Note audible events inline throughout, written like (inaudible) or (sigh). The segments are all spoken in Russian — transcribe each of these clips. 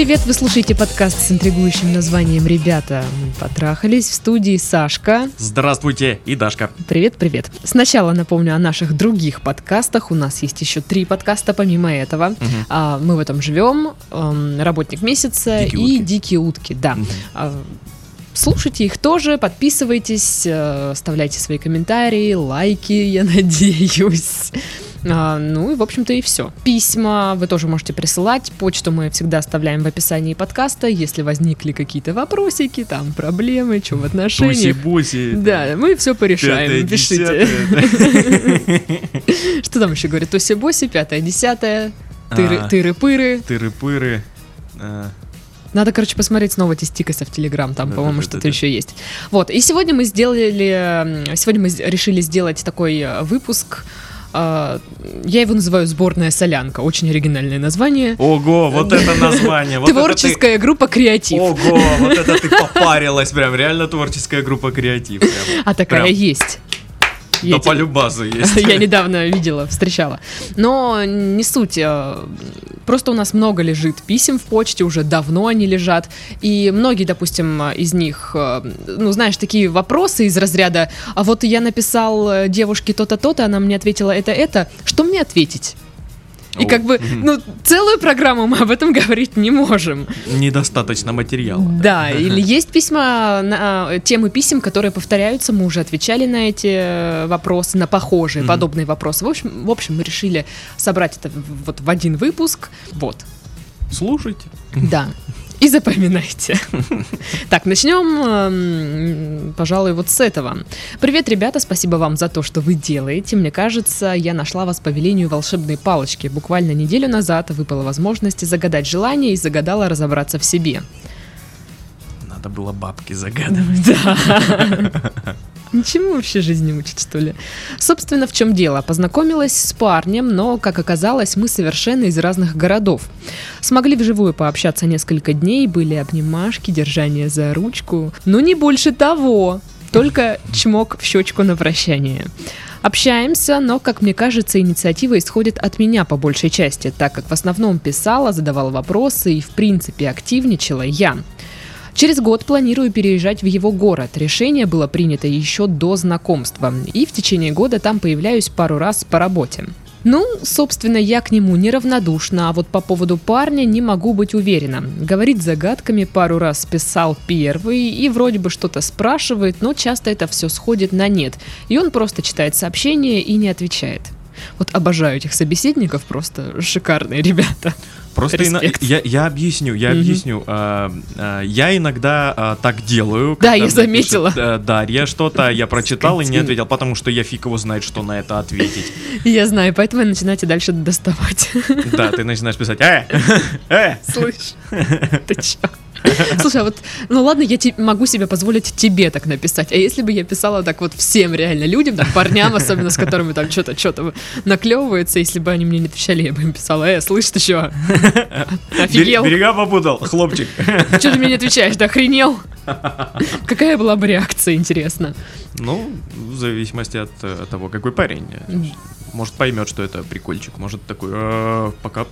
привет! Вы слушаете подкаст с интригующим названием «Ребята». Мы потрахались в студии Сашка. Здравствуйте, и Дашка. Привет, привет. Сначала напомню о наших других подкастах. У нас есть еще три подкаста помимо этого. А, мы в этом живем. эм, Работник месяца Дикие и утки. Дикие утки. Да. А, Слушайте их тоже, подписывайтесь, э, оставляйте свои комментарии, лайки, я (laughs) надеюсь. А, ну и, в общем-то, и все. Письма вы тоже можете присылать. Почту мы всегда оставляем в описании подкаста. Если возникли какие-то вопросики, там проблемы, что в отношениях. Туси-буси. Да, мы все порешаем. Пятое, Пишите. (laughs) Что там еще говорит? Тоси-боси, пятое, десятое. А. Тыры- Тыры-пыры. Тыры-пыры. А, Надо, короче, посмотреть снова Тистикаса в Телеграм, там, Да, по-моему, да, что-то да, еще есть. Вот, и сегодня мы сделали, сегодня мы решили сделать такой э, выпуск, я его называю «Сборная солянка», очень оригинальное название. Ого, вот это название. вот это ты- Творческая группа «Креатив». Ого, вот это ты попарилась прям, реально творческая группа креатив. прям. А такая Прям. есть. Я любазу (laughs) есть. Я недавно видела, встречала. Но не суть. э, Просто у нас много лежит писем в почте, уже давно они лежат. И многие, допустим, из них, э, ну, знаешь, такие вопросы из разряда, а вот я написал э, девушке то-то, то-то, она мне ответила это, это. Что мне ответить? И О, как бы, ну, целую программу мы об этом (laughs) говорить не можем. Недостаточно материала. Да, (laughs) или есть письма, на, э, темы писем, которые повторяются, мы уже отвечали на эти э, вопросы, на похожие, Мгм. подобные вопросы. В общем, в общем, мы решили собрать это вот в один выпуск. Вот, Слушайте. да. (laughs) И запоминайте. (laughs) Так, начнем, эм, пожалуй, вот с этого. Привет, ребята, спасибо вам за то, что вы делаете. Мне кажется, я нашла вас по велению волшебной палочки. Буквально неделю назад выпала возможность загадать желание и загадала разобраться в себе. Надо было бабки (laughs) загадывать. Да. (laughs) Ничему вообще жизни учат, что ли? Собственно, в чем дело? Познакомилась с парнем, но, как оказалось, мы совершенно из разных городов. Смогли вживую пообщаться несколько дней, были обнимашки, держание за ручку. Но не больше того. Только чмок в щечку на прощание. Общаемся, но, как мне кажется, инициатива исходит от меня по большей части, так как в основном писала, задавала вопросы и, в принципе, активничала я. Через год планирую переезжать в его город. Решение было принято еще до знакомства. И в течение года там появляюсь пару раз по работе. Ну, собственно, я к нему неравнодушна, а вот по поводу парня не могу быть уверена. Говорит загадками, пару раз писал первый и вроде бы что-то спрашивает, но часто это все сходит на нет. И он просто читает сообщение и не отвечает. Вот обожаю этих собеседников, просто шикарные ребята. Просто Респект. я, я объясню, я Мгм. объясню. А, а, я иногда а, так делаю. Да, я заметила. пишет, э, Дарья что-то, я прочитал и не ответил, потому что я фиг его знает, что на это ответить. Я знаю, поэтому начинаете дальше доставать. Да, ты начинаешь писать, э, (laughs) э, Слышь, ты чё? (laughs) Слушай, а вот, ну ладно, я могу себе позволить тебе так написать, а если бы я писала так вот всем реально людям, там, парням, особенно с которыми там что-то что-то наклевывается, если бы они мне не отвечали, я бы им писала, э, слышь, ты чё? Офигел? Берега попутал, хлопчик. Что ты мне не отвечаешь, да охренел? Какая была бы реакция, интересно? Ну, в зависимости от э, того, какой парень. Может поймет, что это прикольчик, может такой, «Э, пока...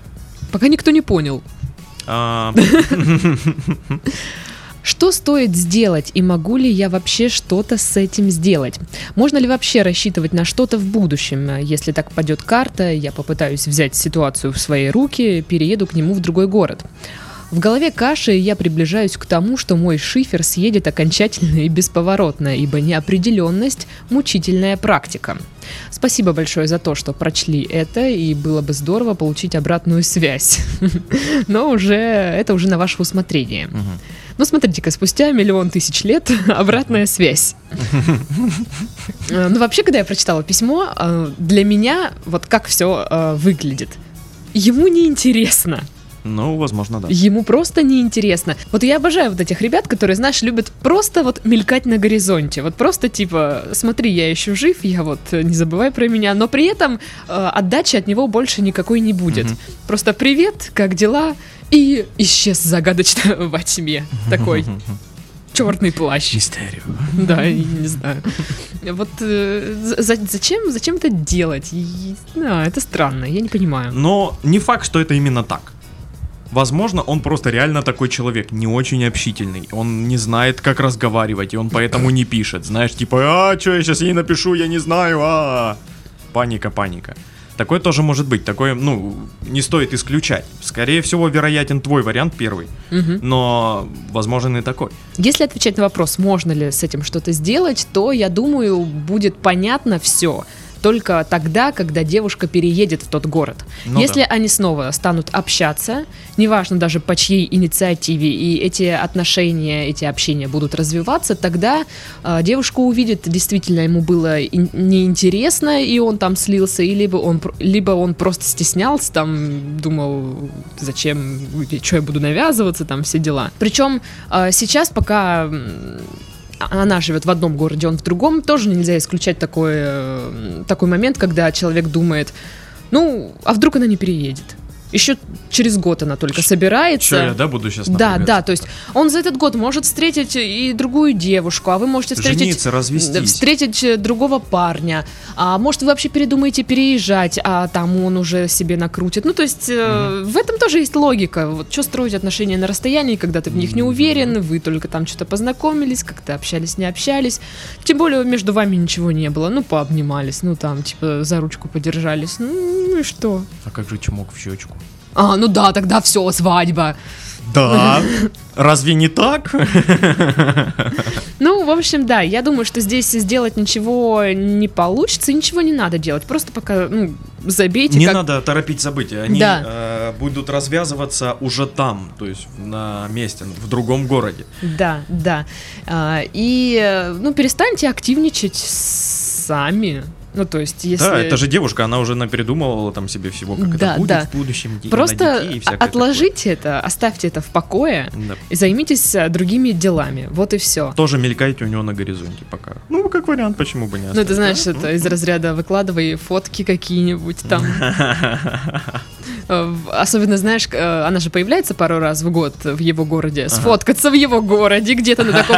Пока никто не понял. А, Что стоит сделать и могу ли я вообще что-то с этим сделать? Можно ли вообще рассчитывать на что-то в будущем? Если так пойдет карта, я попытаюсь взять ситуацию в свои руки, перееду к нему в другой город. В голове каши я приближаюсь к тому, что мой шифер съедет окончательно и бесповоротно, ибо неопределенность – мучительная практика. Спасибо большое за то, что прочли это, и было бы здорово получить обратную связь. (laughs) Но уже это уже на ваше усмотрение. Ну, смотрите-ка, спустя миллион тысяч лет (laughs) обратная связь. Э, (laughs) Ну, вообще, когда я прочитала письмо, э, для меня вот как все выглядит. Ему не интересно. Ну, возможно, да. Ему просто неинтересно. Вот я обожаю вот этих ребят, которые, знаешь, любят просто вот мелькать на горизонте. Вот просто типа, смотри, я еще жив, я вот э, не забывай про меня, но при этом э, отдачи от него больше никакой не будет. Мгм. Просто привет, как дела? И исчез загадочно (laughs) во тьме. Такой черный плащ. Мистерию. Да, я не знаю. Вот э, за- за- зачем, зачем это делать? И- а, это странно, я не понимаю. Но не факт, что это именно так. Возможно, он просто реально такой человек, не очень общительный. Он не знает, как разговаривать, и он поэтому не пишет. Знаешь, типа, а, что я сейчас ей напишу, я не знаю, а. Паника, паника. Такое тоже может быть, такое, ну, не стоит исключать. Скорее всего, вероятен твой вариант первый, Мгм. но возможен и такой. Если отвечать на вопрос, можно ли с этим что-то сделать, то, я думаю, будет понятно все только тогда, когда девушка переедет в тот город. Ну Если да. они снова станут общаться, неважно даже по чьей инициативе, и эти отношения, эти общения будут развиваться, тогда э, девушка увидит, действительно ему было ин- неинтересно, и он там слился, и либо он, либо он просто стеснялся, там думал, зачем, что я буду навязываться, там все дела. Причем э, сейчас, пока она живет в одном городе, он в другом, тоже нельзя исключать такой, э, такой момент, когда человек думает, ну, а вдруг она не переедет? Еще через год она только собирается. Че я, да, буду сейчас Да, да, то есть он за этот год может встретить и другую девушку, а вы можете встретить... Жениться, развестись. Встретить э, другого парня, а может вы вообще передумаете переезжать, а там он уже себе накрутит. Ну то есть э, в этом тоже есть логика. Вот что строить отношения на расстоянии, когда ты в них не уверен, вы только там что-то познакомились, как-то общались, не общались. Тем более между вами ничего не было. Ну пообнимались, ну там типа за ручку подержались. Ну и что? А как же чмок в щечку? А, ну да, тогда все, свадьба. Да. Разве не так? Ну, в общем, да, я думаю, что здесь сделать ничего не получится, ничего не надо делать. Просто пока, ну, забейте. Не как- надо торопить события. Они Да. э, будут развязываться уже там, то есть на месте, в другом городе. Да, да. А, и, э, ну, перестаньте активничать сами. Ну, то есть, если... Да, это же девушка, она уже напередумывала там себе всего, как Да, это будет да. в будущем, Просто детей отложите это, оставьте это в покое такое. Да. и займитесь э, другими делами. Вот и все. Тоже мелькайте у него на горизонте пока. Ну, как вариант, почему бы не Ну, оставить, ты знаешь, да? это из разряда выкладывай фотки какие-нибудь там. (laughs) Э, Особенно, знаешь, э, она же появляется пару раз в год в его городе. Сфоткаться в его городе, где-то на таком...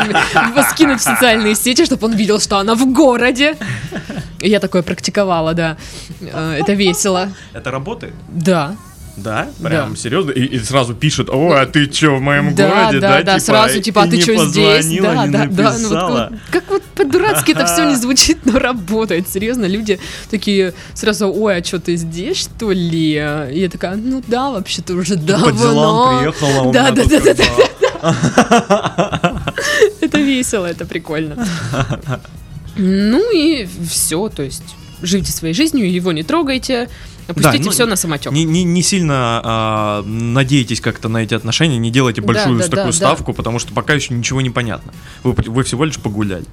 (laughs) Скинуть в социальные сети, чтобы он видел, что она в городе. (laughs) Я такое практиковала, да. Э, Это весело. Это работает? Да. Да? Да. Прям серьезно? И, и сразу пишет, о, а ты чё, в моем Да, городе, да, да? да, сразу, типа, а ты что здесь? Да, не да, да. Ну, вот написала?» как- как вот по-дурацки это все не (laughs) звучит, но работает. Серьезно, люди такие сразу, ой, а что ты здесь, что ли? И я такая, ну да, вообще-то уже давно. По делам приехала, у Да, да, да, как (laughs) бы- Это весело, это прикольно. (laughs) Ну и все, то есть живите своей жизнью, его не трогайте, опустите ну, все на самотек. Не, не, не сильно а, надейтесь как-то на эти отношения, не делайте большую да, такую да, ставку, потому что пока еще ничего не понятно. Вы, вы всего лишь погуляли.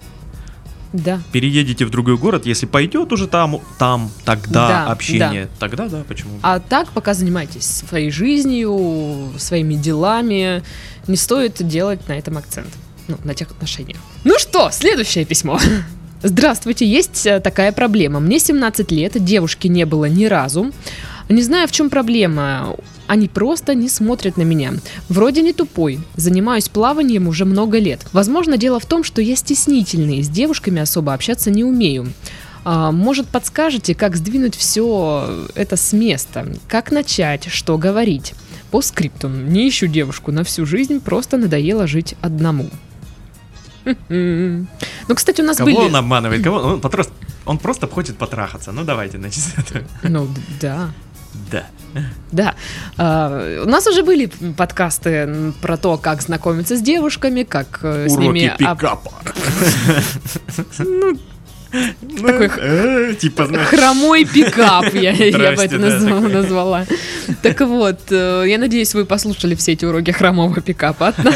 Да. Переедете в другой город, если пойдет уже там, там, тогда Да, общение, тогда да, почему? А так, пока занимайтесь своей жизнью, своими делами, не стоит делать на этом акцент. Ну, на тех отношениях. Ну что, следующее письмо. (laughs) Здравствуйте, есть э, такая проблема. Мне 17 лет, девушки не было ни разу. Не знаю, в чем проблема. Они просто не смотрят на меня. Вроде не тупой. Занимаюсь плаванием уже много лет. Возможно, дело в том, что я стеснительный. С девушками особо общаться не умею. А, может, подскажете, как сдвинуть все это с места? Как начать? Что говорить? По скрипту. Не ищу девушку на всю жизнь, просто надоело жить одному. Ну, кстати, у нас Кого были... он обманывает? Кого? Он, потрос- он просто хочет потрахаться. Ну давайте, значит, это. Ну, да. Да. Да. А, у нас уже были подкасты про то, как знакомиться с девушками, как э, с Уроки ними... об- пикапа. Ну, такой э, Типа, Хромой пикап, я, бы это назвала. Так вот, э, я надеюсь, вы послушали все эти уроки хромого пикапа от нас.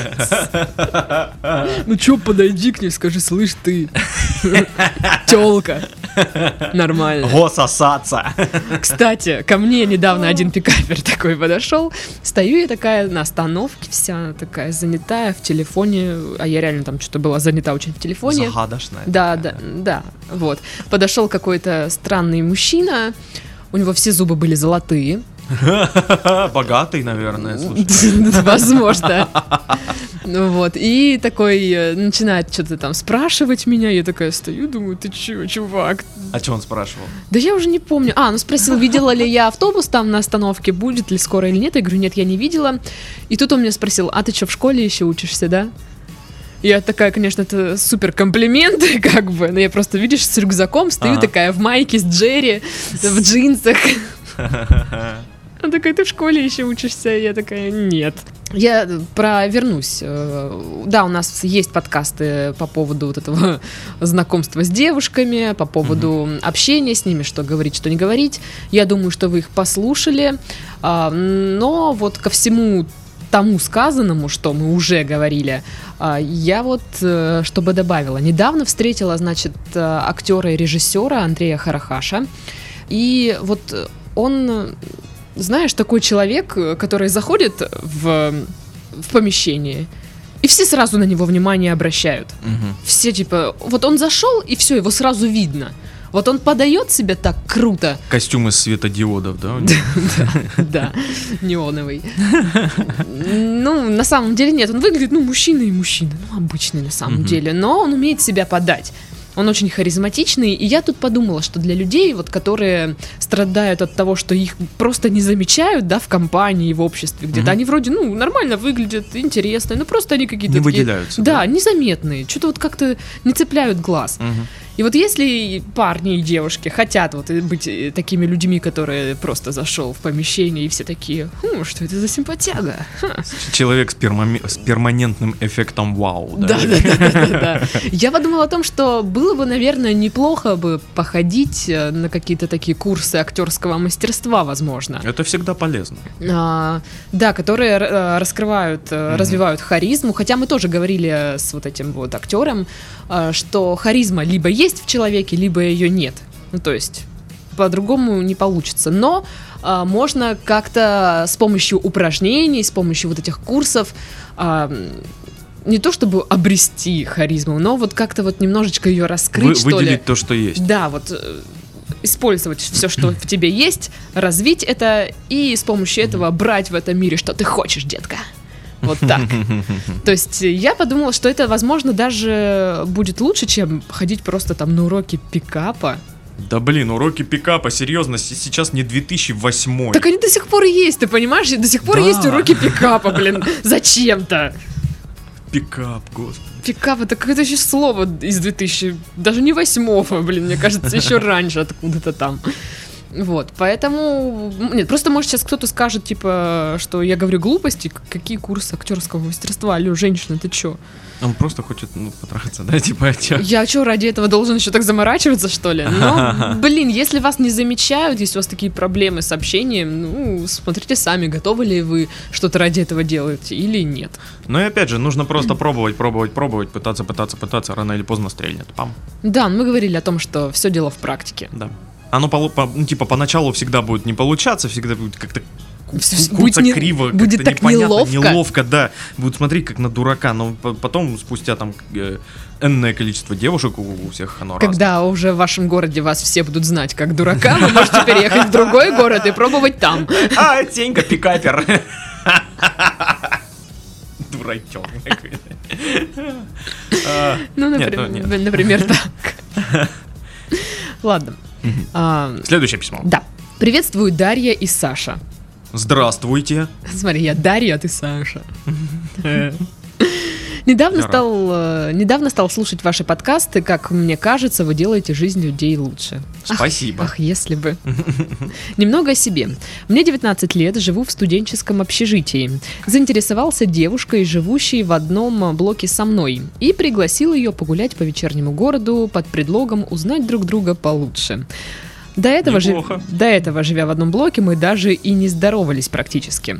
Ну чё, подойди к ней, скажи, слышь ты, тёлка. Нормально. го сосаться. Кстати, ко мне недавно один пикапер такой подошел. Стою я такая на остановке, вся такая занятая в телефоне. А я реально там что-то была занята очень в телефоне. Загадочная. Да, да, да, вот. Подошел какой-то странный мужчина, у него все зубы были золотые. (laughs) Богатый, наверное, слушай. (laughs) Возможно. (laughs) Ну вот, и такой э, начинает что-то там спрашивать меня, я такая стою, думаю, ты чё, чувак? А что он спрашивал? Да я уже не помню. А, ну спросил, видела ли я автобус там на остановке, будет ли скоро или нет. Я говорю, нет, я не видела. И тут он меня спросил, а ты что, в школе еще учишься, да? Я такая, конечно, это супер комплименты, (laughs) как бы, но я просто, видишь, с рюкзаком стою Ага. такая в майке с Джерри, в джинсах. (laughs) Он такой, ты в школе еще учишься? Я такая, нет. Я провернусь. Э, Да, у нас есть подкасты по поводу вот этого (laughs) знакомства с девушками, по поводу общения с ними, что говорить, что не говорить. Я думаю, что вы их послушали. А, Но вот ко всему тому сказанному, что мы уже говорили, а, я вот э, чтобы добавила. Недавно встретила, значит, э, актера и режиссера Андрея Харахаша. И вот он, знаешь, такой человек, который заходит в, в помещение, и все сразу на него внимание обращают. Мгм. Все типа, вот он зашел, и все, его сразу видно. Вот он подает себя так круто, Костюм из светодиодов, да? (laughs) да, неоновый. Ну, на самом деле нет, он выглядит, ну, мужчина и мужчина, ну, обычный на самом деле, но он умеет себя подать. Он очень харизматичный, и я тут подумала, что для людей, вот, которые страдают от того, что их просто не замечают, да, в компании, в обществе где-то, Мгм. они вроде, ну, нормально выглядят, интересные, но просто они какие-то Не такие- выделяются. Да, незаметные, что-то вот как-то не цепляют глаз. Мгм. И вот если парни и девушки хотят вот быть э, такими людьми, которые просто зашел в помещение и все такие, «Хм, что это за симпатяга? Ха». Человек с, пермами- с перманентным эффектом вау, да? Да, да, да, да, да, да. Я подумала о том, что было бы, наверное, неплохо бы походить э, на какие-то такие курсы актерского мастерства, возможно. Это всегда полезно. А, да, которые э, раскрывают, э, развивают харизму. Хотя мы тоже говорили с вот этим вот актером, э, что харизма либо есть в человеке, либо ее нет. Ну, то есть по-другому не получится. Но а, можно как-то с помощью упражнений, с помощью вот этих курсов а, не то чтобы обрести харизму, но вот как-то вот немножечко ее раскрыть, Вы- что ли. выделить то, что есть. Да, вот э, использовать все, что в тебе есть, развить это и с помощью этого брать в этом мире, что ты хочешь, детка. Вот так. То есть я подумала, что это, возможно, даже будет лучше, чем ходить просто там на уроки пикапа. Да блин, уроки пикапа, серьезно, сейчас не 2008. Так они до сих пор есть, ты понимаешь? До сих пор Да. есть уроки пикапа, блин. Зачем-то? Пикап, господи. Пикап это какое-то еще слово из 2000, даже не восьмого, блин, мне кажется, еще раньше откуда-то там. Вот, поэтому... Нет, просто, может, сейчас кто-то скажет, типа, что я говорю глупости, какие курсы актерского мастерства, алло, женщина, ты чё? Он просто хочет, ну, потрахаться, да, (laughs) типа, а чё? Я чё, ради этого должен еще так заморачиваться, что ли? Но, (laughs) блин, если вас не замечают, если у вас такие проблемы с общением, ну, смотрите сами, готовы ли вы что-то ради этого делать или нет. Ну и опять же, нужно просто пробовать, пробовать, пробовать, пытаться, пытаться, пытаться, рано или поздно стрельнет. Пам. Да, мы говорили о том, что все дело в практике. Да. Оно, полу- по- ну, типа, поначалу всегда будет не получаться, всегда будет как-то куца не- криво, будет так неловко. неловко, да. Будут смотреть как на дурака, но по- потом, спустя там э, энное количество девушек, у, у всех оно разное. Когда уже в вашем городе вас все будут знать как дурака, вы можете переехать в другой город и пробовать там. А, Тенька, пикапер. (laughs) Дурачок. А, Ну, например, ну, например, так. (laughs) Ладно. А, Следующее письмо. Да. Приветствую Дарья и Саша. Здравствуйте. Смотри, я Дарья, а ты Саша. Недавно стал, э, недавно стал слушать ваши подкасты. Как мне кажется, вы делаете жизнь людей лучше. Ах, Спасибо. Ах, если бы. (laughs) Немного о себе. Мне 19 лет, живу в студенческом общежитии. Заинтересовался девушкой, живущей в одном блоке со мной, и пригласил ее погулять по вечернему городу под предлогом узнать друг друга получше. До этого, жи- Неплохо. до этого, живя в одном блоке, мы даже и не здоровались практически.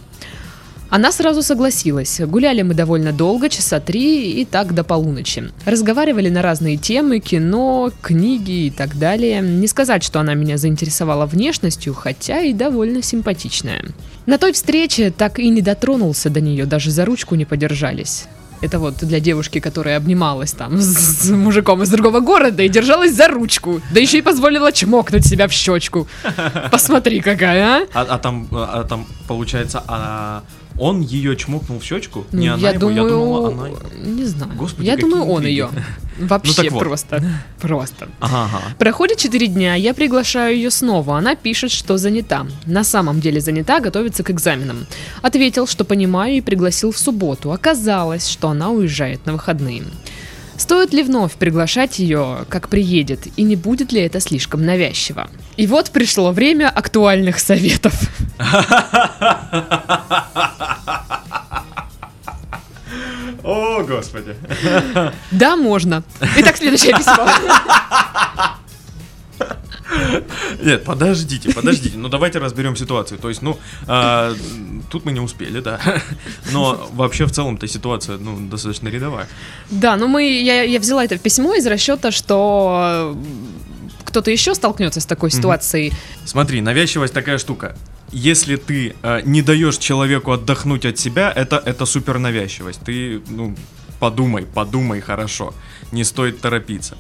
Она сразу согласилась. Гуляли мы довольно долго, часа три и так до полуночи. Разговаривали на разные темы, кино, книги и так далее. Не сказать, что она меня заинтересовала внешностью, хотя и довольно симпатичная. На той встрече так и не дотронулся до нее, даже за ручку не подержались. Это вот для девушки, которая обнималась там с, с мужиком из другого города и держалась за ручку. Да еще и позволила чмокнуть себя в щечку. (laughs) Посмотри, какая, а? А, а там, а там, получается, а Он ее чмокнул в щечку, Ну, не она я его, думаю, я думала, она... не знаю. Господи, я думаю, он интриги. ее. (laughs) Вообще так вот. просто, (laughs) просто. Ага, ага. Проходит 4 дня, я приглашаю ее снова. Она пишет, что занята. На самом деле занята, готовится к экзаменам. Ответил, что понимаю и пригласил в субботу. Оказалось, что она уезжает на выходные. Стоит ли вновь приглашать ее, как приедет, и не будет ли это слишком навязчиво? И вот пришло время актуальных советов. О, господи. Да, можно. Итак, следующее письмо. Нет, подождите, подождите. Ну давайте разберем ситуацию. То есть, ну, а, тут мы не успели, да. Но вообще в целом-то ситуация, ну, достаточно рядовая. Да, ну мы, я, я взяла это письмо из расчета, что кто-то еще столкнется с такой ситуацией. Смотри, навязчивость такая штука. Если ты э, не даешь человеку отдохнуть от себя, это, это супер навязчивость. Ты, ну, подумай, подумай хорошо. Не стоит торопиться.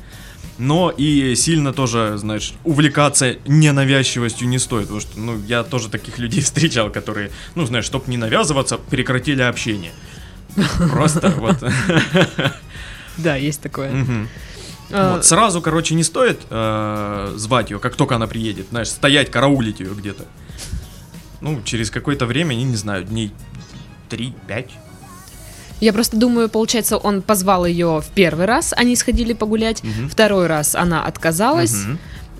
Но и сильно тоже, знаешь, увлекаться ненавязчивостью не стоит. Потому что, ну, я тоже таких людей (laughs) встречал, которые, ну, знаешь, чтобы не навязываться, прекратили общение. Просто вот. (laughs) Да, есть такое. А, Вот, Сразу, короче, не стоит э, звать ее, как только она приедет, знаешь, стоять, караулить ее где-то. Ну, через какое-то время, я не знаю, дней 3-5. Я просто думаю, получается, он позвал ее в первый раз, они сходили погулять, Мгм. второй раз она отказалась.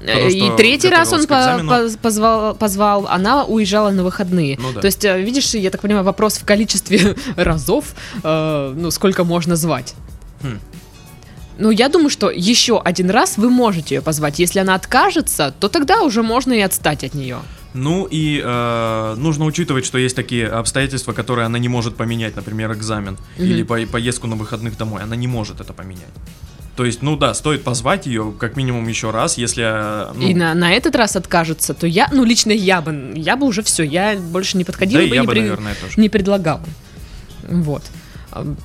Э, Потому И третий раз он по- позвал, позвал, она уезжала на выходные. Ну да. То есть, э, видишь, я так понимаю, вопрос в количестве (laughs) разов, э, ну, сколько можно звать. Хм. Ну, я думаю, что еще один раз вы можете ее позвать. Если она откажется, то тогда уже можно и отстать от нее. Ну и э, нужно учитывать, что есть такие обстоятельства, которые она не может поменять, например, экзамен Мгм. или по- поездку на выходных домой. Она не может это поменять. То есть, ну да, стоит позвать ее как минимум еще раз, если... э, ну, и на, на этот раз откажется, то я, ну, лично я бы, я бы уже все, я больше не подходила да и бы, я не, бы, при- наверное, тоже. не предлагала. Вот.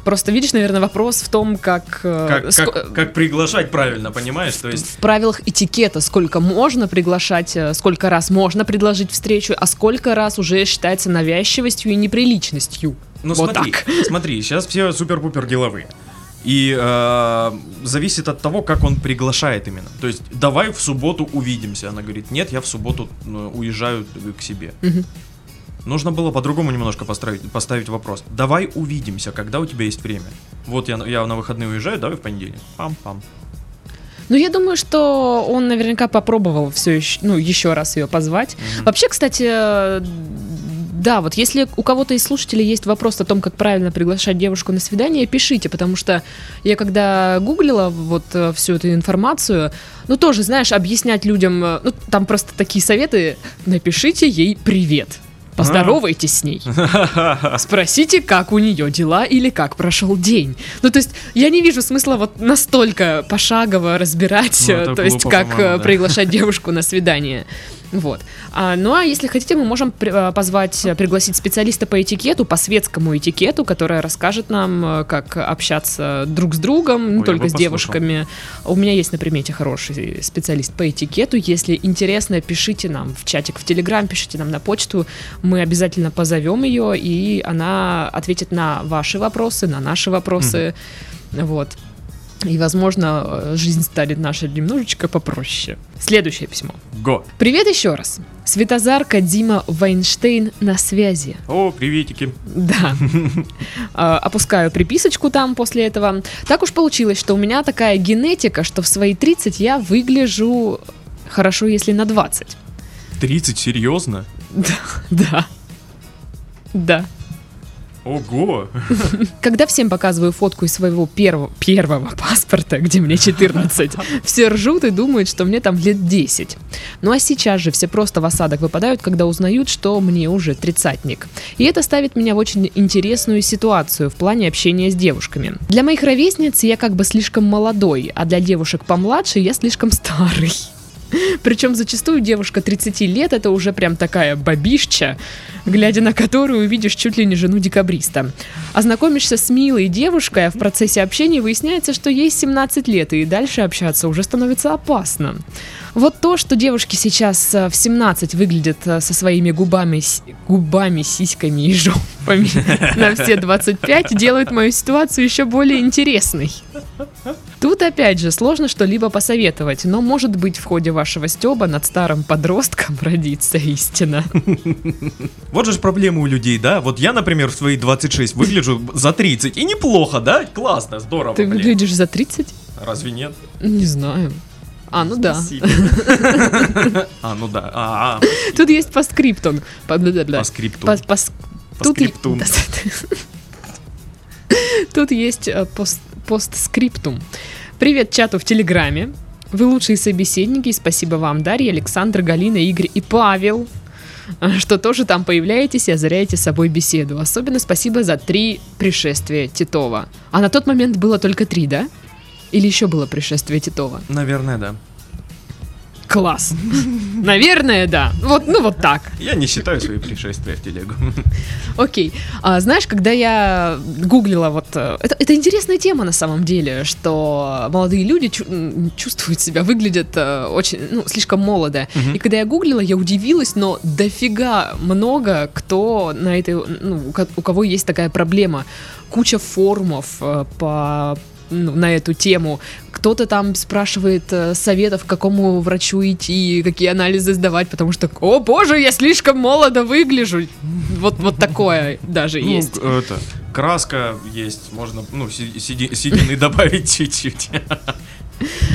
Просто видишь, наверное, вопрос в том, как, э, Как, ско- как, как приглашать правильно, понимаешь? То есть, в правилах этикета, сколько можно приглашать, э, сколько раз можно предложить встречу, а сколько раз уже считается навязчивостью и неприличностью. Ну вот смотри, так. (laughs) смотри, сейчас все супер-пупер деловые. И э, зависит от того, как он приглашает именно. То есть, давай в субботу увидимся. Она говорит, нет, я в субботу ну, уезжаю к себе. Мгм. Нужно было по-другому немножко поставить, поставить вопрос. Давай увидимся, когда у тебя есть время. Вот я, на- я на выходные уезжаю, давай в понедельник. Пам-пам. Ну, я думаю, что он наверняка попробовал все еще, ну, еще раз ее позвать. Мгм. Вообще, кстати, да, вот если у кого-то из слушателей есть вопрос о том, как правильно приглашать девушку на свидание, пишите, потому что я когда гуглила вот э, всю эту информацию, ну тоже, знаешь, объяснять людям, э, ну там просто такие советы, напишите ей привет. Поздоровайтесь с ней. (laughs) Спросите, как у нее дела или как прошел день. Ну, то есть, я не вижу смысла вот настолько пошагово разбирать, Ну, э, то есть, как э, да. приглашать девушку на свидание. Вот. А, ну а если хотите, мы можем при- а, позвать, э, пригласить специалиста по этикету, по светскому этикету, которая расскажет нам, э, как общаться друг с другом, не я только бы с послушал. девушками. У меня есть на примете хороший специалист по этикету. Если интересно, пишите нам в чатик в Телеграм, пишите нам на почту. Мы обязательно позовем ее, и она ответит на ваши вопросы, на наши вопросы. Вот. И, возможно, э, жизнь станет наша немножечко попроще. Следующее письмо. Го. Привет еще раз. Светозарка Дима Вайнштейн на связи. О, приветики. Да. А, (laughs) Опускаю приписочку там после этого. Так уж получилось, что у меня такая генетика, что в свои 30 я выгляжу хорошо, если на 20. 30, серьезно? Да. Да. Ого. Когда всем показываю фотку из своего первого, первого паспорта, где мне 14, все ржут и думают, что мне там лет 10. Ну а сейчас же все просто в осадок выпадают, когда узнают, что мне уже тридцатник. И это ставит меня в очень интересную ситуацию в плане общения с девушками. Для моих ровесниц я как бы слишком молодой, а для девушек помладше я слишком старый. (laughs) Причем зачастую девушка 30 лет это уже прям такая бабища, глядя на которую увидишь чуть ли не жену декабриста. Ознакомишься с милой девушкой, а в процессе общения выясняется, что ей 17 лет, и дальше общаться уже становится опасно. Вот то, что девушки сейчас э, в 17 выглядят э, со своими губами, губами, сиськами и жопами (laughs) на все 25, делает мою ситуацию еще более интересной. Тут опять же сложно что-либо посоветовать, но может быть в ходе вашего стеба над старым подростком (laughs) родится истина. (laughs) Вот же проблемы у людей, да? Вот я, например, в свои 26 выгляжу за 30. И неплохо, да? Классно, здорово, Ты блин. выглядишь за 30? Разве нет? Не знаю. А, ну да. (laughs) А, ну да. А, а, Тут есть Тут, и- скрипту. Тут есть э, пост- постскриптум. Привет чату в Телеграме. Вы лучшие собеседники. Спасибо вам, Дарья, Александр, Галина, Игорь и Павел, (laughs) что тоже там появляетесь и озаряете собой беседу. Особенно спасибо за три пришествия Титова. А на тот момент было только три, да? Или еще было пришествие Титова? Наверное, да. Класс. Наверное, да. Вот, ну вот так. Я не считаю свои пришествия в телегу. Окей. А, знаешь, когда я гуглила вот... э, Это, это интересная тема на самом деле, что молодые люди чу- чувствуют себя, выглядят э, очень, ну, слишком молодо. Мгм. И когда я гуглила, я удивилась, но дофига много кто на этой... Ну, у кого есть такая проблема. Куча форумов э, по ну, на эту тему. Кто-то там спрашивает э, советов, к какому врачу идти, какие анализы сдавать, потому что, о боже, я слишком молодо выгляжу. Вот, вот такое даже Ну, есть. это, краска есть, можно, ну, сиди- седины добавить чуть-чуть.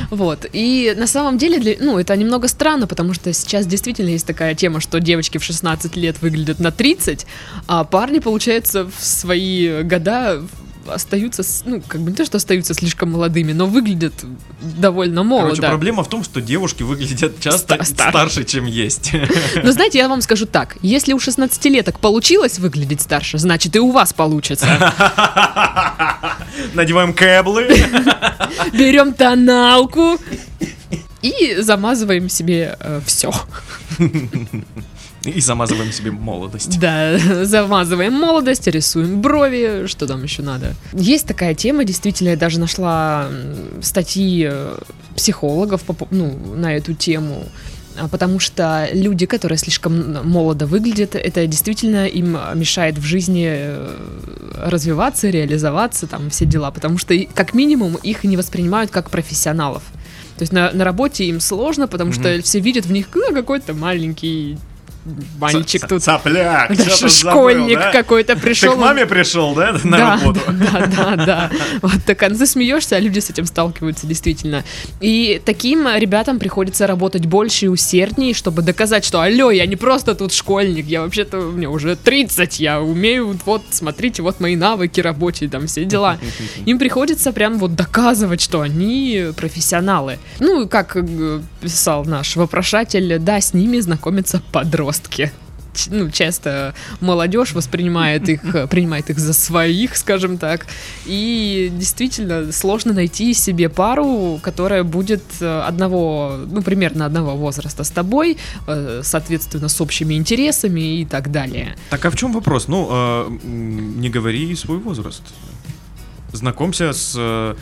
Вот. И на самом деле, для, ну, это немного странно, потому что сейчас действительно есть такая тема, что девочки в 16 лет выглядят на 30, а парни, получается, в свои года остаются, ну, как бы не то, что остаются слишком молодыми, но выглядят довольно молодо. Короче, проблема в том, что девушки выглядят часто Ста- стар- старше, чем есть. (laughs) Но знаете, я вам скажу так, если у 16-леток получилось выглядеть старше, значит и у вас получится. (laughs) Надеваем кэблы. (laughs) Берем тоналку и замазываем себе все. И замазываем себе молодость. Да, (laughs) замазываем молодость, рисуем брови, что там еще надо. Есть такая тема, действительно, я даже нашла статьи э, психологов ну, на эту тему. А, Потому что люди, которые слишком молодо выглядят, это действительно им мешает в жизни э, развиваться, реализоваться, там все дела. Потому что, как минимум, их не воспринимают как профессионалов. То есть на, на работе им сложно, потому что Мгм. все видят в них ну, какой-то маленький мальчик тут. Цапляк. Да, школьник да? какой-то Ты пришел. к маме пришел, да, на да, работу? да, (laughs) да, да, да. Вот так ты смеешься, а люди с этим сталкиваются действительно. И таким ребятам приходится работать больше и усерднее, чтобы доказать, что алло, я не просто тут школьник, я вообще-то, мне уже 30, я умею, вот, смотрите, вот мои навыки рабочие, там все дела. (laughs) Им приходится прям вот доказывать, что они профессионалы. Ну, как э, писал наш вопрошатель, да, с ними знакомятся подростки. Ч- Ну, часто молодежь воспринимает их, (laughs) принимает их за своих, скажем так. И действительно сложно найти себе пару, которая будет э, одного, ну, примерно одного возраста с тобой, э, соответственно, с общими интересами и так далее. Так а в чем вопрос? Ну, э, не говори свой возраст. Знакомься с э,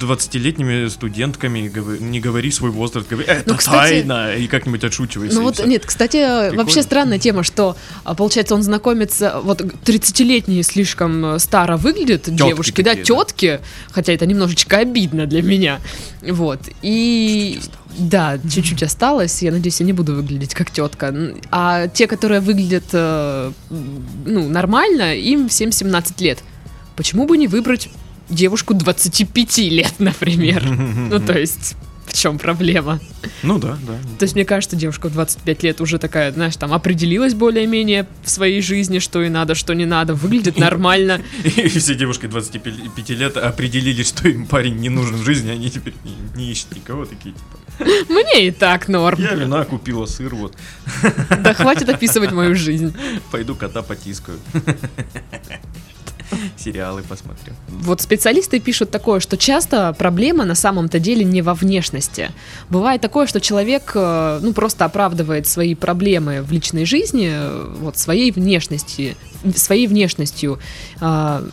20-летними студентками, говори- не говори свой возраст, говори, это Ну, кстати- тайна, и как-нибудь отшучивайся. Ну вот, нет, кстати, вообще Прикольно. странная тема, что, а, получается, он знакомится, вот 30-летние слишком э, старо выглядят девушки, да, такие, да. тетки, хотя это немножечко обидно для меня, вот, и... Да, чуть-чуть осталось, я надеюсь, я не буду выглядеть как тетка. А те, которые выглядят, э, ну, нормально, им всем 17 лет. Почему бы не выбрать девушку 25 лет, (laughs) например? Ну, то есть, в чем проблема? Ну да, да. То есть, мне кажется, девушка в 25 лет уже такая, знаешь, там определилась более-менее в своей жизни, что и надо, что не надо, выглядит (laughs) нормально. И все девушки 25 лет определили, что им парень не нужен в жизни, они теперь не, не ищут никого, такие типа. Мне и так норм. Я вина купила, сыр, вот, Да хватит описывать мою жизнь. (laughs) пойду кота потискаю. (laughs) Сериалы посмотрю. Вот специалисты пишут такое, что часто проблема на самом-то деле не во внешности. Бывает такое, что человек э, ну, просто оправдывает свои проблемы в личной жизни э, вот, своей внешности, своей внешностью, э,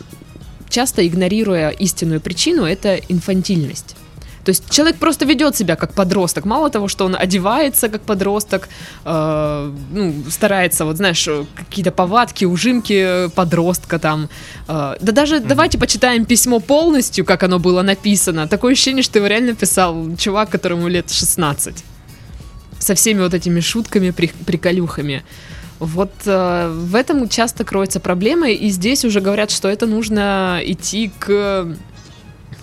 часто игнорируя истинную причину, это инфантильность. То есть человек просто ведет себя как подросток. Мало того, что он одевается как подросток, э, ну, старается, вот знаешь, какие-то повадки, ужимки подростка там. Э, да даже mm-hmm. давайте почитаем письмо полностью, как оно было написано. Такое ощущение, что его реально писал чувак, которому лет 16. Со всеми вот этими шутками, при, приколюхами. Вот э, в этом часто кроется проблема, и здесь уже говорят, что это нужно идти к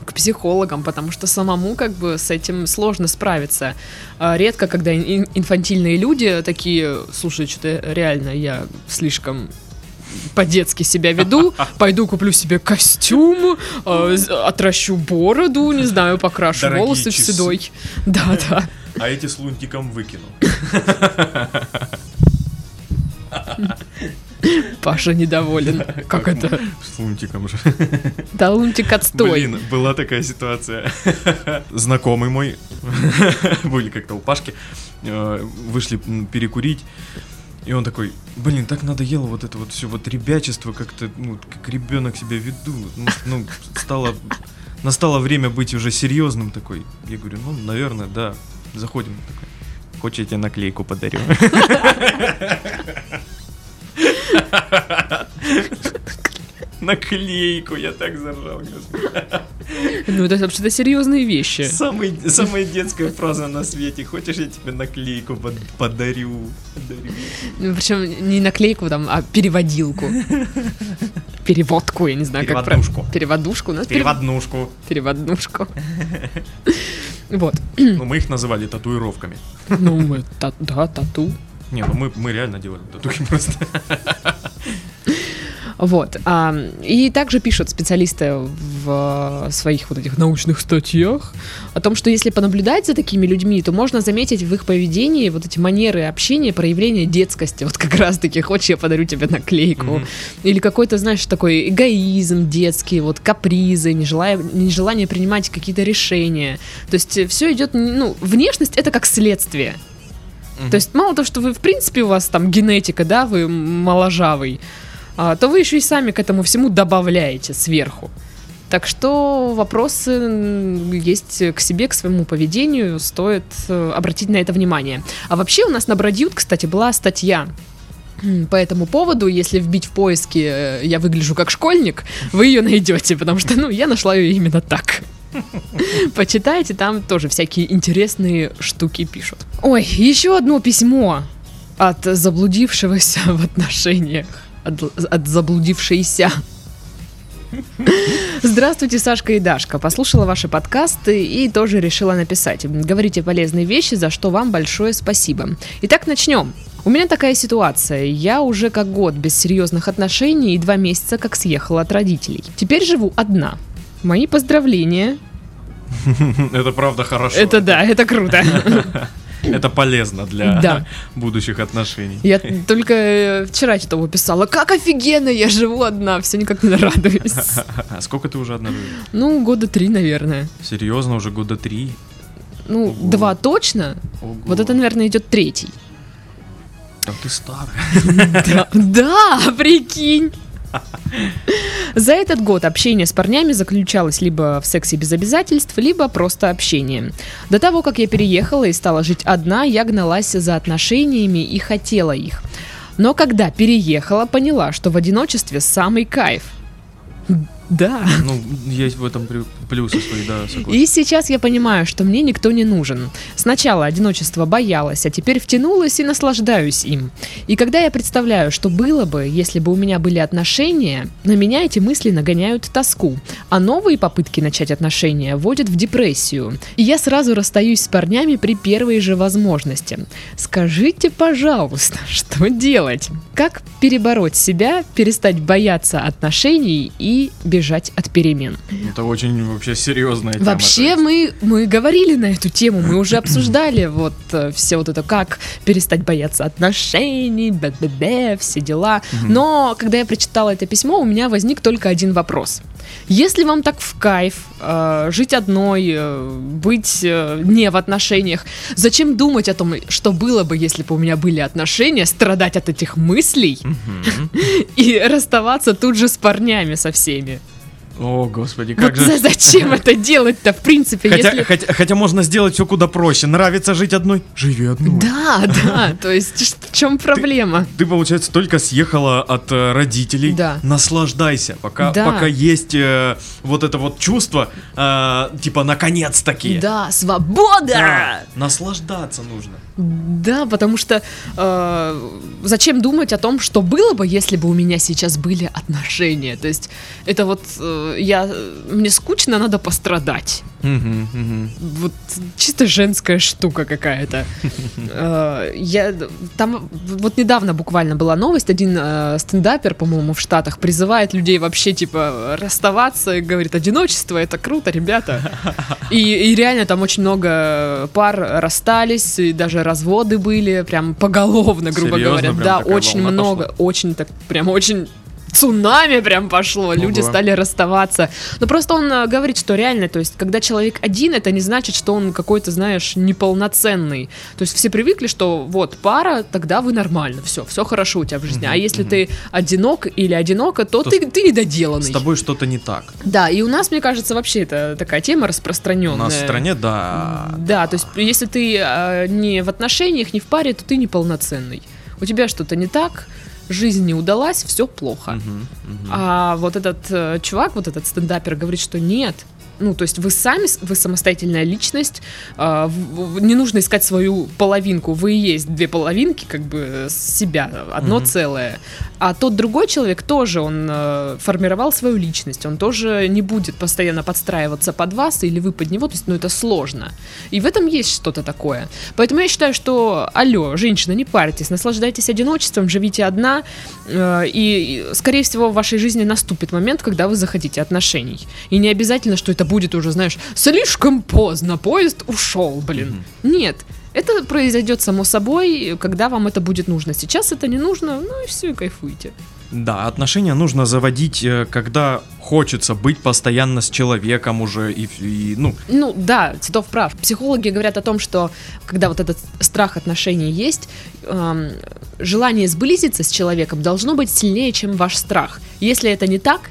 к психологам, потому что самому как бы с этим сложно справиться. А редко, когда инфантильные люди такие, слушай, что-то реально я слишком по-детски себя веду, пойду куплю себе костюм, э, отращу бороду, не знаю, покрашу Дорогие волосы часы. в седой. Да, да. А эти с лунтиком выкину. (laughs) (laughs) Паша недоволен. Как это? С лунтиком же. Да, лунтик отстой. Блин, была такая ситуация. (laughs) Знакомый мой, (laughs) были как-то у Пашки, э, вышли перекурить. И он такой, блин, так надоело вот это вот все вот ребячество, как-то, ну, как ребенок себя веду. Ну, ну, стало, настало время быть уже серьезным такой. Я говорю, ну, наверное, да. Заходим такой. Хочешь, я тебе наклейку подарю? Наклейку, я так заржал, Ну, это вообще-то серьезные вещи. Самый, самая детская фраза на свете. Хочешь, я тебе наклейку под, подарю? подарю. Ну, причем не наклейку, там, а переводилку. Переводку, я не знаю, как Переводушку. Переводушку. У нас Переводнушку. Переводнушку. (laughs) Вот. Ну, мы их называли татуировками. Ну, мы, да, тату. Не, ну мы, мы реально делали татухи просто. Вот. А, и также пишут специалисты в своих вот этих научных статьях о том, что если понаблюдать за такими людьми, то можно заметить в их поведении вот эти манеры общения, проявление детскости. Вот как раз-таки, хочешь, я подарю тебе наклейку. Mm-hmm. Или какой-то, знаешь, такой эгоизм детский, вот капризы, нежелание, нежелание принимать какие-то решения. То есть все идет, ну, внешность это как следствие. Mm-hmm. То есть мало того, что вы, в принципе, у вас там генетика, да, вы моложавый, а, то вы еще и сами к этому всему добавляете сверху. Так что вопросы есть к себе, к своему поведению, стоит э, обратить на это внимание. А вообще у нас на Бродьют, кстати, была статья по этому поводу, если вбить в поиски э, «я выгляжу как школьник», вы ее найдете, потому что, ну, я нашла ее именно так. (laughs) Почитайте, там тоже всякие интересные штуки пишут. Ой, еще одно письмо от заблудившегося (laughs) в отношениях от, от заблудившейся. (laughs) Здравствуйте, Сашка и Дашка. Послушала ваши подкасты и тоже решила написать. Говорите полезные вещи, за что вам большое спасибо. Итак, начнем. У меня такая ситуация. Я уже как год без серьезных отношений и два месяца как съехала от родителей. Теперь живу одна. Мои поздравления. (laughs) Это правда хорошо. Это да, это круто. (laughs) Это полезно для да. будущих отношений. Я только э, вчера что-то писала. Как офигенно, я живу одна, все никак не радуюсь. (laughs) А сколько ты уже одна живешь? Ну, года три, наверное. Серьезно, уже года три? Ну, Ого. два точно. Ого. Вот это, наверное, идет третий. А ты старая. Да, да, прикинь. За этот год общение с парнями заключалось либо в сексе без обязательств, либо просто общение. До того, как я переехала и стала жить одна, я гналась за отношениями и хотела их. Но когда переехала, поняла, что в одиночестве самый кайф. Да. Ну, есть в этом плюсы свои, да, согласен. И сейчас я понимаю, что мне никто не нужен. Сначала одиночество боялась, а теперь втянулась и наслаждаюсь им. И когда я представляю, что было бы, если бы у меня были отношения, на меня эти мысли нагоняют тоску, а новые попытки начать отношения вводят в депрессию. И я сразу расстаюсь с парнями при первой же возможности. Скажите, пожалуйста, (laughs) что делать? Как перебороть себя, перестать бояться отношений и бежать от перемен. Это очень вообще серьезная тема. Вообще мы, мы говорили на эту тему, мы уже обсуждали вот э, все вот это, как перестать бояться отношений, б-б-б, все дела. Но когда я прочитала это письмо, у меня возник только один вопрос. Если вам так в кайф э, жить одной, э, быть э, не в отношениях, зачем думать о том, что было бы, если бы у меня были отношения, страдать от этих мыслей (laughs) и расставаться тут же с парнями со всеми? О, господи, Вот как же... за- зачем это (laughs) делать-то, в принципе, Хотя, если... хотя, хотя можно сделать все куда проще. Нравится жить одной? Живи одной. Да, да, (laughs) то есть в чем проблема? Ты, получается, только съехала от э, родителей. Да. Наслаждайся, пока, Да. пока есть э, вот это вот чувство, э, типа, наконец-таки. Да, свобода! Да, Наслаждаться нужно. Да, потому что э, зачем думать о том, что было бы, если бы у меня сейчас были отношения? То есть это вот э, я мне скучно, надо пострадать. Мгм. Вот чисто женская штука какая-то. (laughs) Э, Я там вот недавно буквально была новость, один э, стендапер, по-моему, в Штатах призывает людей вообще типа расставаться говорит, одиночество это круто, ребята. И, и реально там очень много пар расстались, и даже разводы были, прям поголовно, грубо Серьезно? говоря. Прям Да, очень много, очень так, прям очень цунами прям пошло, люди Ого. стали расставаться. Но просто он э, говорит, что реально, то есть, когда человек один, это не значит, что он какой-то, знаешь, неполноценный. То есть все привыкли, что вот пара, тогда вы нормально, все, все хорошо у тебя в жизни. А если ты одинок или одинока, то, То ты, ты недоделанный. С тобой что-то не так. Да, и у нас, мне кажется, вообще это такая тема распространенная. У нас в стране, да. Да, то есть если ты э, не в отношениях, не в паре, то ты неполноценный. У тебя что-то не так, жизнь не удалась, все плохо. Мгм, мгм. А вот этот э, чувак, вот этот стендапер говорит, что нет. Ну, то есть вы сами, вы самостоятельная личность, в- не нужно искать свою половинку, вы и есть две половинки, как бы э, себя, одно Мгм. целое. А тот другой человек тоже, он э, формировал свою личность, он тоже не будет постоянно подстраиваться под вас или вы под него, то есть, ну, это сложно. И в этом есть что-то такое. Поэтому я считаю, что, алло, женщина, не парьтесь, наслаждайтесь одиночеством, живите одна, э, и, скорее всего, в вашей жизни наступит момент, когда вы захотите отношений. И не обязательно, что это будет уже, знаешь, слишком поздно, поезд ушел, блин. Нет. Это произойдет само собой, когда вам это будет нужно. Сейчас это не нужно, ну и все, и кайфуйте. Да, отношения нужно заводить, э, когда хочется быть постоянно с человеком уже и, и, ну, Ну да, Титов прав. Психологи говорят о том, что когда вот этот страх отношений есть, эм, желание сблизиться с человеком должно быть сильнее, чем ваш страх. Если это не так,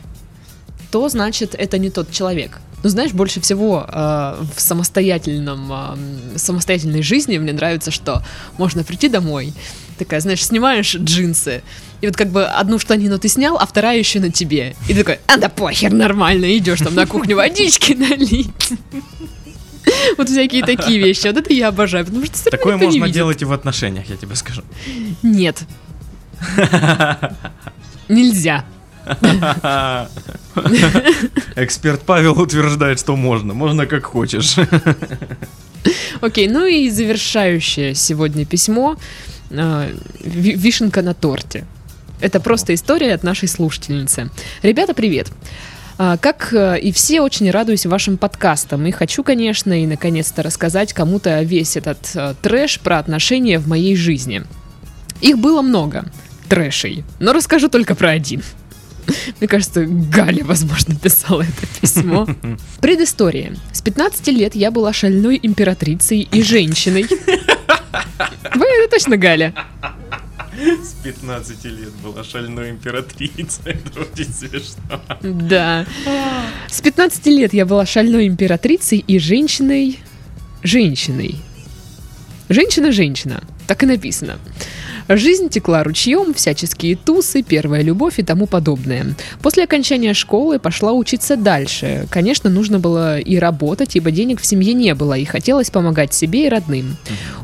то значит это не тот человек. Ну, знаешь, больше всего э, в самостоятельном, эм, самостоятельной жизни мне нравится, что можно прийти домой, такая, знаешь, снимаешь джинсы, и вот как бы одну штанину ты снял, а вторая еще на тебе. И ты такой, а да похер, нормально, идешь там на кухню водички (laughs) налить. Вот всякие такие вещи. Вот это я обожаю, потому что такое можно делать и в отношениях, я тебе скажу. Нет. (laughs) Нельзя. (laughs) (laughs) Эксперт Павел утверждает, что можно, можно как хочешь. (laughs) Окей, ну и завершающее сегодня письмо. ви- Вишенка на торте. Это просто история от нашей слушательницы. Ребята, привет. А, Как э, и все, очень радуюсь вашим подкастам. И хочу, конечно, и наконец-то рассказать кому-то весь этот э, трэш про отношения в моей жизни. Их было много, трэшей, но расскажу только про один. Мне кажется, Галя, возможно, писала это письмо. Предыстория. С 15 лет я была шальной императрицей и женщиной. Вы это точно Галя. С 15 лет была шальной императрицей, (laughs) это очень смешно. Да. С 15 лет я была шальной императрицей и женщиной... Женщиной. Женщина-женщина. Так и написано. Жизнь текла ручьем, всяческие тусы, первая любовь и тому подобное. После окончания школы пошла учиться дальше. Конечно, нужно было и работать, ибо денег в семье не было, и хотелось помогать себе и родным.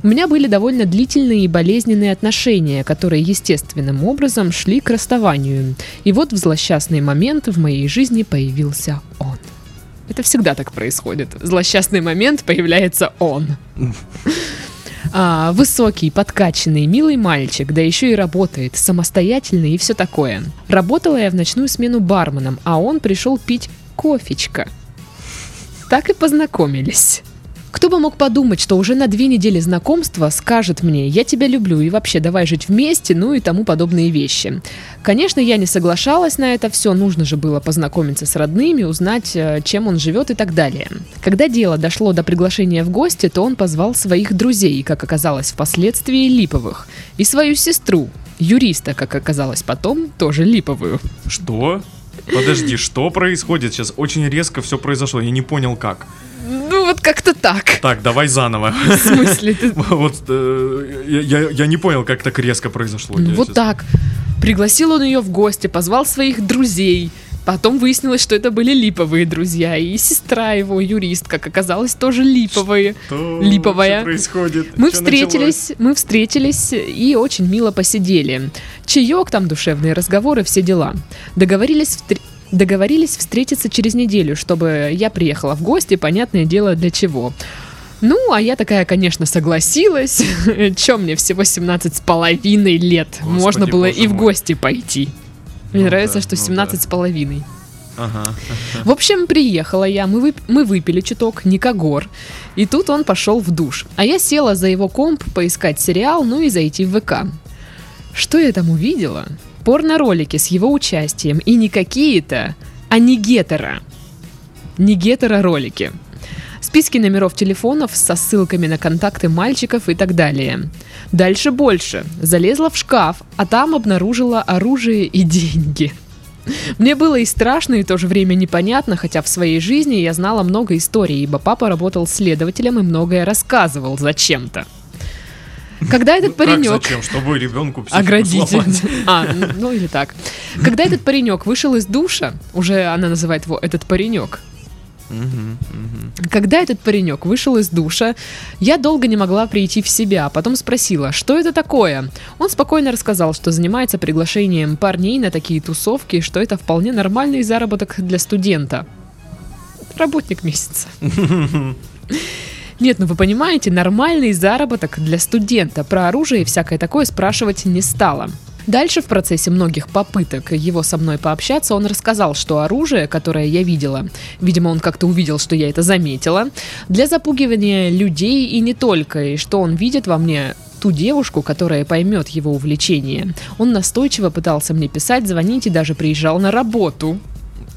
У меня были довольно длительные и болезненные отношения, которые естественным образом шли к расставанию. И вот в злосчастный момент в моей жизни появился он. Это всегда так происходит. В злосчастный момент появляется он. (laughs) А, высокий, подкачанный, милый мальчик, да еще и работает, самостоятельный и все такое. Работала я в ночную смену барменом, а он пришел пить кофечка. Так и познакомились. Кто бы мог подумать, что уже на две недели знакомства скажет мне «я тебя люблю» и вообще давай жить вместе, ну и тому подобные вещи. Конечно, я не соглашалась на это все, нужно же было познакомиться с родными, узнать, э, чем он живет и так далее. Когда дело дошло до приглашения в гости, то он позвал своих друзей, как оказалось впоследствии, липовых, и свою сестру, юриста, как оказалось потом, тоже липовую. Что? Подожди, что происходит сейчас? Очень резко все произошло, я не понял как. Ну вот как-то так. Так, давай заново. (laughs) В смысле? Ты... (laughs) Вот э, я, я, не понял, как так резко произошло. Ну, вот так. Пригласил он ее в гости, позвал своих друзей. Потом выяснилось, что это были липовые друзья. И сестра его, юрист, как оказалось, тоже липовые. Что липовая. вообще происходит? Мы Чё встретились, мы встретились и очень мило посидели. Чаек, там душевные разговоры, все дела. Договорились встр- Договорились встретиться через неделю, чтобы я приехала в гости, понятное дело, для чего. Ну, а я такая, конечно, согласилась. (laughs) Чем мне всего 17 с половиной лет? Господи, Можно было и в гости пойти. Мне Ну нравится, да, что ну 17 с половиной. Ага. В общем, приехала я, мы, вып- мы выпили чуток, Никогор, и тут он пошел в душ. А я села за его комп поискать сериал, ну и зайти в ВК. Что я там увидела? Порно-ролики с его участием, и не какие-то, а не гетера. Не гетера-ролики. Списки номеров телефонов со ссылками на контакты мальчиков и так далее. Дальше больше. Залезла в шкаф, а там обнаружила оружие и деньги. Мне было и страшно, и в то же время непонятно, хотя в своей жизни я знала много историй, ибо папа работал следователем и многое рассказывал зачем-то. Когда этот Ну, как паренек... зачем? Чтобы ребенку Оградитель. А, ну или так. Когда этот паренек вышел из душа, уже она называет его этот паренек. Когда этот паренек вышел из душа, я долго не могла прийти в себя, а потом спросила, что это такое. Он спокойно рассказал, что занимается приглашением парней на такие тусовки, что это вполне нормальный заработок для студента. Работник месяца. Нет, ну вы понимаете, нормальный заработок для студента. Про оружие и всякое такое спрашивать не стала. Дальше в процессе многих попыток его со мной пообщаться, он рассказал, что оружие, которое я видела, видимо, он как-то увидел, что я это заметила, для запугивания людей и не только, и что он видит во мне ту девушку, которая поймет его увлечение. Он настойчиво пытался мне писать, звонить и даже приезжал на работу.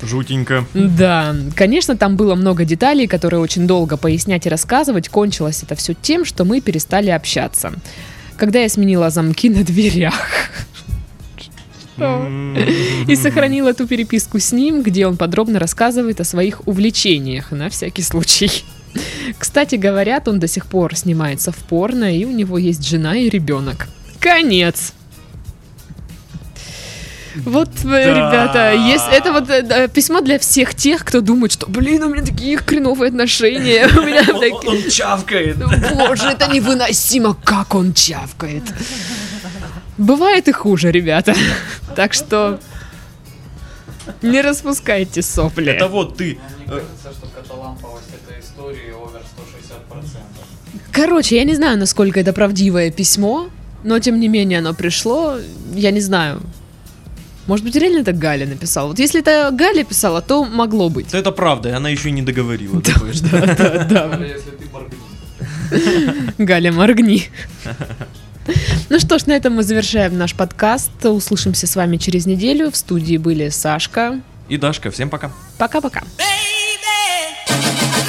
Жутенько. Да, конечно, там было много деталей, которые очень долго пояснять и рассказывать. Кончилось это все тем, что мы перестали общаться. Когда я сменила замки на дверях и сохранила эту переписку с ним, где он подробно рассказывает о своих увлечениях, на всякий случай. Кстати, говорят, он до сих пор снимается в порно, и у него есть жена и ребенок. Конец. Вот, э, Да. ребята, есть это вот э, да, письмо для всех тех, кто думает, что, блин, у меня такие хреновые отношения, у меня (laughs) Он- такие... Он чавкает. Боже, это невыносимо, как он чавкает. Бывает и хуже, ребята. (laughs) Так что не распускайте сопли. Это вот ты. Мне кажется, что каталамповость этой истории овер 160%. Короче, я не знаю, насколько это правдивое письмо, но тем не менее оно пришло. Я не знаю. Может быть, реально это Галя написала. Вот если это Галя писала, то могло быть. Это правда, и она еще и не договорила. Да, да. Ты моргни. Галя, моргни. (laughs) Ну что ж, на этом мы завершаем наш подкаст. Услышимся с вами через неделю. В студии были Сашка. И Дашка, всем пока. Пока-пока. baby.